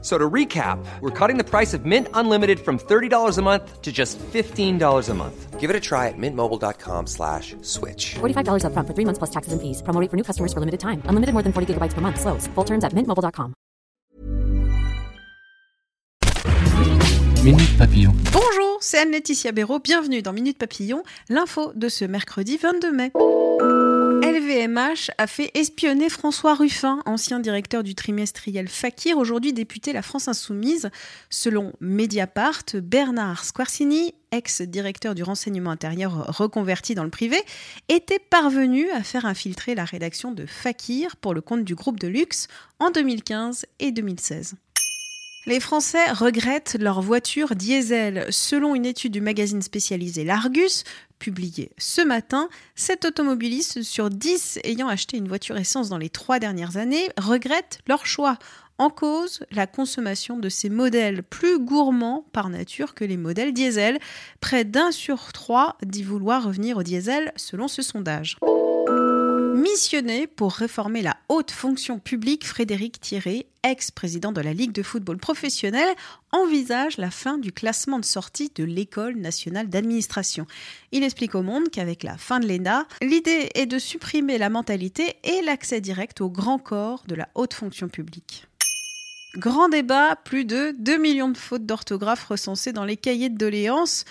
So to recap, we're cutting the price of Mint Unlimited from $30 a month to just $15 a month. Give it a try at mintmobile.com slash switch. $45 upfront for three months plus taxes and fees. Promo rate for new customers for limited time. Unlimited more than 40 gigabytes per month. Slows. Full terms at mintmobile.com. Minute Papillon. Bonjour, c'est Anne-Laetitia Béraud. Bienvenue dans Minute Papillon, l'info de ce mercredi 22 mai. LVMH a fait espionner François Ruffin, ancien directeur du trimestriel Fakir, aujourd'hui député La France Insoumise. Selon Mediapart, Bernard Squarcini, ex-directeur du renseignement intérieur reconverti dans le privé, était parvenu à faire infiltrer la rédaction de Fakir pour le compte du groupe de luxe en 2015 et 2016. Les Français regrettent leur voiture diesel. Selon une étude du magazine spécialisé L'Argus, publiée ce matin, 7 automobilistes sur 10 ayant acheté une voiture essence dans les trois dernières années regrettent leur choix. En cause, la consommation de ces modèles plus gourmands par nature que les modèles diesel. Près d'un sur trois dit vouloir revenir au diesel selon ce sondage. Missionné pour réformer la haute fonction publique, Frédéric Thierry, ex-président de la Ligue de football professionnel, envisage la fin du classement de sortie de l'École nationale d'administration. Il explique au monde qu'avec la fin de l'ENA, l'idée est de supprimer la mentalité et l'accès direct au grand corps de la haute fonction publique. Grand débat, plus de 2 millions de fautes d'orthographe recensées dans les cahiers de doléances.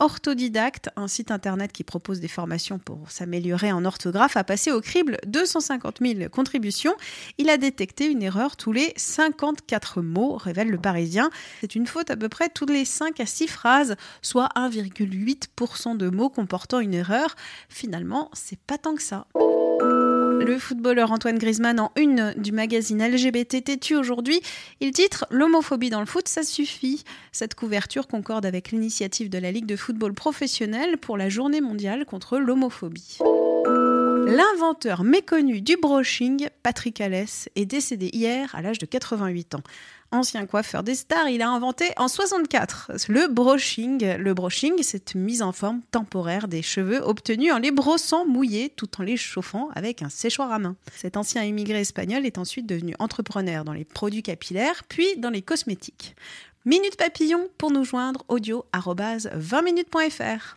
Orthodidacte, un site internet qui propose des formations pour s'améliorer en orthographe, a passé au crible 250 000 contributions. Il a détecté une erreur tous les 54 mots, révèle le Parisien. C'est une faute à peu près tous les 5 à 6 phrases, soit 1,8% de mots comportant une erreur. Finalement, c'est pas tant que ça. Le footballeur Antoine Griezmann en une du magazine LGBT têtu aujourd'hui, il titre L'homophobie dans le foot, ça suffit. Cette couverture concorde avec l'initiative de la Ligue de football professionnel pour la journée mondiale contre l'homophobie. L'inventeur méconnu du brushing, Patrick Alès, est décédé hier à l'âge de 88 ans. Ancien coiffeur des stars, il a inventé en 64 le brushing. Le brushing, cette mise en forme temporaire des cheveux obtenus en les brossant mouillés tout en les chauffant avec un séchoir à main. Cet ancien immigré espagnol est ensuite devenu entrepreneur dans les produits capillaires puis dans les cosmétiques. Minute Papillon pour nous joindre audio 20minutes.fr.